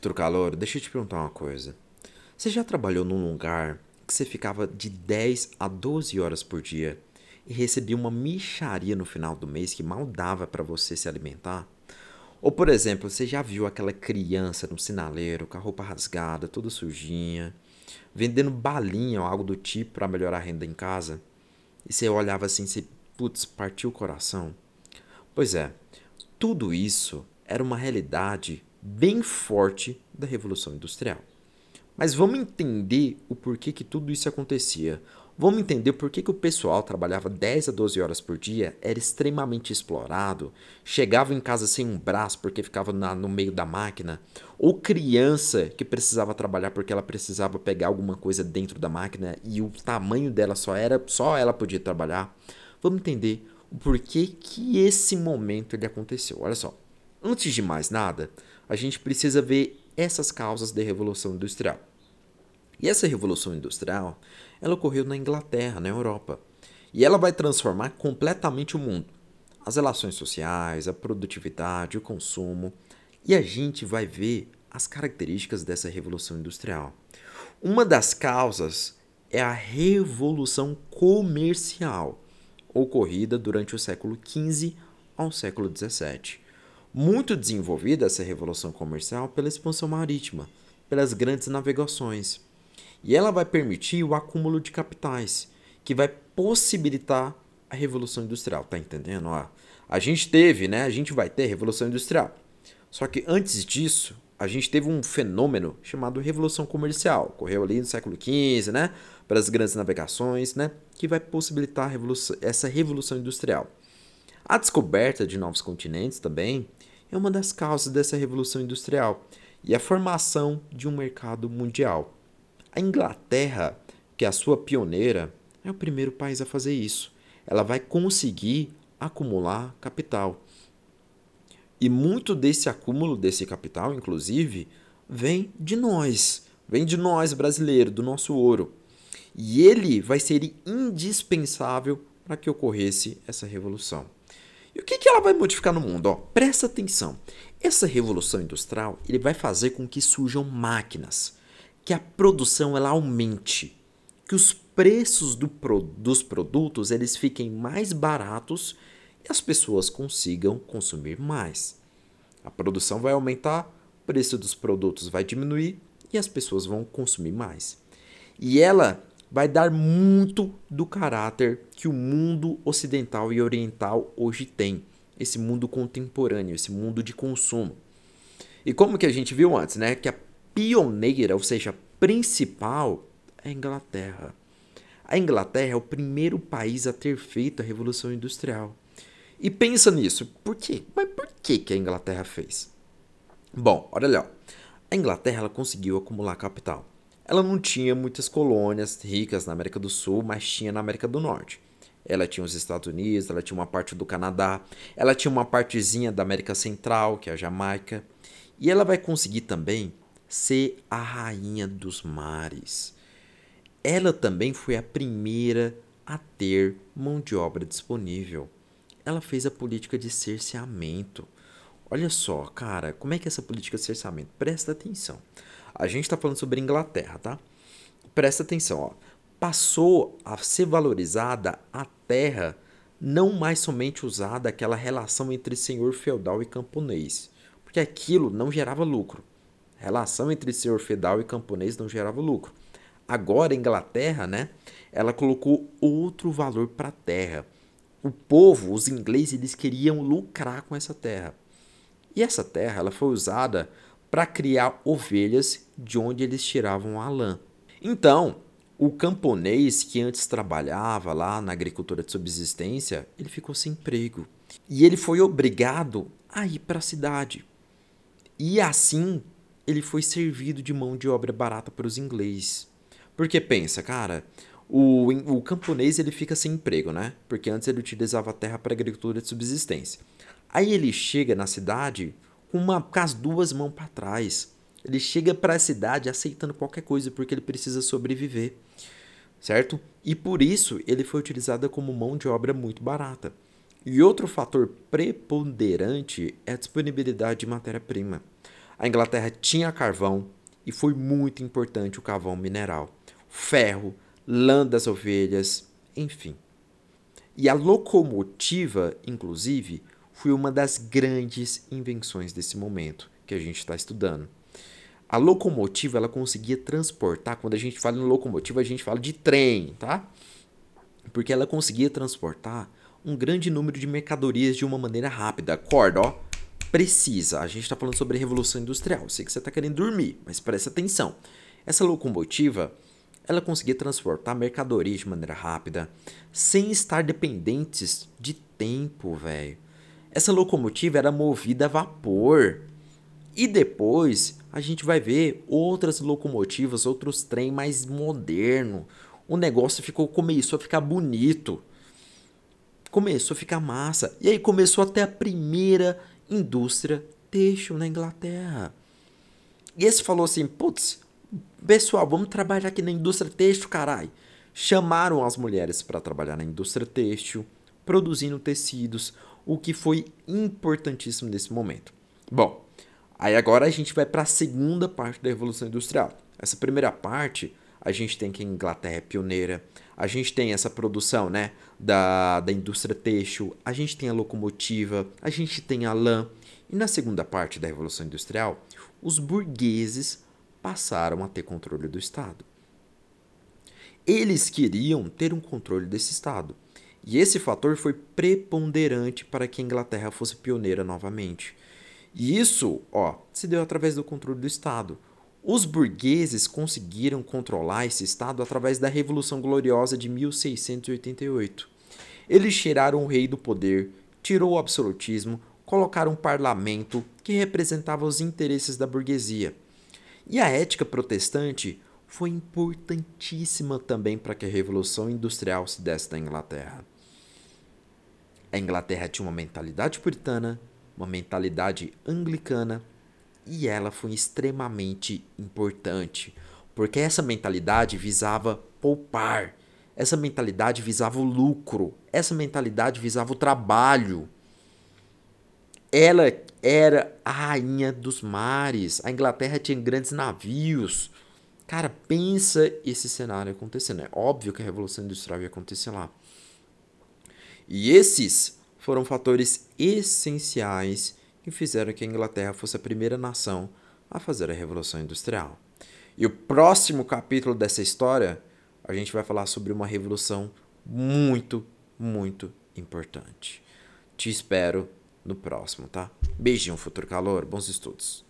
Trucalor, deixa eu te perguntar uma coisa. Você já trabalhou num lugar que você ficava de 10 a 12 horas por dia e recebia uma micharia no final do mês que mal dava para você se alimentar? Ou, por exemplo, você já viu aquela criança no sinaleiro com a roupa rasgada, toda sujinha, vendendo balinha ou algo do tipo para melhorar a renda em casa? E você olhava assim e putz, partiu o coração. Pois é, tudo isso era uma realidade bem forte da Revolução Industrial. Mas vamos entender o porquê que tudo isso acontecia. Vamos entender por que, que o pessoal trabalhava 10 a 12 horas por dia, era extremamente explorado, chegava em casa sem um braço porque ficava na, no meio da máquina, ou criança que precisava trabalhar porque ela precisava pegar alguma coisa dentro da máquina e o tamanho dela só era só ela podia trabalhar. Vamos entender o porquê que esse momento ele aconteceu. Olha só. Antes de mais nada, a gente precisa ver essas causas da Revolução Industrial. E essa Revolução Industrial, ela ocorreu na Inglaterra, na Europa. E ela vai transformar completamente o mundo. As relações sociais, a produtividade, o consumo. E a gente vai ver as características dessa Revolução Industrial. Uma das causas é a Revolução Comercial, ocorrida durante o século XV ao século XVII muito desenvolvida essa revolução comercial pela expansão marítima, pelas grandes navegações. E ela vai permitir o acúmulo de capitais, que vai possibilitar a revolução industrial, tá entendendo? Ó, a gente teve, né? A gente vai ter revolução industrial. Só que antes disso, a gente teve um fenômeno chamado revolução comercial, ocorreu ali no século XV, né? Pelas grandes navegações, né? Que vai possibilitar revolução, essa revolução industrial. A descoberta de novos continentes também é uma das causas dessa revolução industrial e a formação de um mercado mundial. A Inglaterra, que é a sua pioneira, é o primeiro país a fazer isso. Ela vai conseguir acumular capital. E muito desse acúmulo desse capital, inclusive, vem de nós, vem de nós brasileiros, do nosso ouro. E ele vai ser indispensável para que ocorresse essa revolução. E o que, que ela vai modificar no mundo? Ó, presta atenção. Essa revolução industrial ele vai fazer com que surjam máquinas, que a produção ela aumente, que os preços do, dos produtos eles fiquem mais baratos e as pessoas consigam consumir mais. A produção vai aumentar, o preço dos produtos vai diminuir e as pessoas vão consumir mais. E ela vai dar muito do caráter que o mundo ocidental e oriental hoje tem, esse mundo contemporâneo, esse mundo de consumo. E como que a gente viu antes, né, que a pioneira, ou seja, principal é a Inglaterra. A Inglaterra é o primeiro país a ter feito a revolução industrial. E pensa nisso, por quê? Mas por que que a Inglaterra fez? Bom, olha lá. A Inglaterra ela conseguiu acumular capital. Ela não tinha muitas colônias ricas na América do Sul, mas tinha na América do Norte. Ela tinha os Estados Unidos, ela tinha uma parte do Canadá, ela tinha uma partezinha da América Central, que é a Jamaica, e ela vai conseguir também ser a rainha dos mares. Ela também foi a primeira a ter mão de obra disponível. Ela fez a política de cerceamento. Olha só, cara, como é que é essa política de cerceamento? Presta atenção. A gente está falando sobre Inglaterra, tá? Presta atenção, ó. Passou a ser valorizada a terra, não mais somente usada aquela relação entre senhor feudal e camponês, porque aquilo não gerava lucro. A relação entre senhor feudal e camponês não gerava lucro. Agora, a Inglaterra, né? Ela colocou outro valor para a terra. O povo, os ingleses, eles queriam lucrar com essa terra. E essa terra, ela foi usada para criar ovelhas de onde eles tiravam a lã. Então, o camponês que antes trabalhava lá na agricultura de subsistência, ele ficou sem emprego. E ele foi obrigado a ir para a cidade. E assim, ele foi servido de mão de obra barata para os ingleses. Porque pensa, cara, o, o camponês ele fica sem emprego, né? Porque antes ele utilizava a terra para agricultura de subsistência. Aí ele chega na cidade, com, uma, com as duas mãos para trás. Ele chega para a cidade aceitando qualquer coisa porque ele precisa sobreviver, certo? E por isso ele foi utilizado como mão de obra muito barata. E outro fator preponderante é a disponibilidade de matéria-prima. A Inglaterra tinha carvão e foi muito importante o carvão mineral, ferro, lã das ovelhas, enfim. E a locomotiva, inclusive, foi uma das grandes invenções desse momento que a gente está estudando. A locomotiva ela conseguia transportar, quando a gente fala em locomotiva, a gente fala de trem, tá? Porque ela conseguia transportar um grande número de mercadorias de uma maneira rápida. Acorda, ó. Precisa. A gente está falando sobre a Revolução Industrial. Sei que você está querendo dormir, mas preste atenção. Essa locomotiva, ela conseguia transportar mercadorias de maneira rápida, sem estar dependentes de tempo, velho. Essa locomotiva era movida a vapor. E depois a gente vai ver outras locomotivas, outros trem mais moderno. O negócio ficou começou a ficar bonito. Começou a ficar massa. E aí começou até a primeira indústria têxtil na Inglaterra. E esse falou assim: "Putz, pessoal, vamos trabalhar aqui na indústria têxtil, carai". Chamaram as mulheres para trabalhar na indústria têxtil, produzindo tecidos, o que foi importantíssimo nesse momento. Bom, aí agora a gente vai para a segunda parte da Revolução Industrial. Essa primeira parte, a gente tem que a Inglaterra é pioneira, a gente tem essa produção né, da, da indústria têxtil, a gente tem a locomotiva, a gente tem a lã. E na segunda parte da Revolução Industrial, os burgueses passaram a ter controle do Estado. Eles queriam ter um controle desse Estado. E esse fator foi preponderante para que a Inglaterra fosse pioneira novamente. E isso, ó, se deu através do controle do Estado. Os burgueses conseguiram controlar esse Estado através da Revolução Gloriosa de 1688. Eles tiraram o rei do poder, tirou o absolutismo, colocaram um parlamento que representava os interesses da burguesia. E a ética protestante foi importantíssima também para que a Revolução Industrial se desse na Inglaterra. A Inglaterra tinha uma mentalidade puritana, uma mentalidade anglicana, e ela foi extremamente importante, porque essa mentalidade visava poupar, essa mentalidade visava o lucro, essa mentalidade visava o trabalho. Ela era a rainha dos mares, a Inglaterra tinha grandes navios. Cara, pensa esse cenário acontecendo. É óbvio que a Revolução Industrial ia acontecer lá. E esses foram fatores essenciais que fizeram que a Inglaterra fosse a primeira nação a fazer a Revolução Industrial. E o próximo capítulo dessa história, a gente vai falar sobre uma revolução muito, muito importante. Te espero no próximo, tá? Beijinho, futuro calor, bons estudos.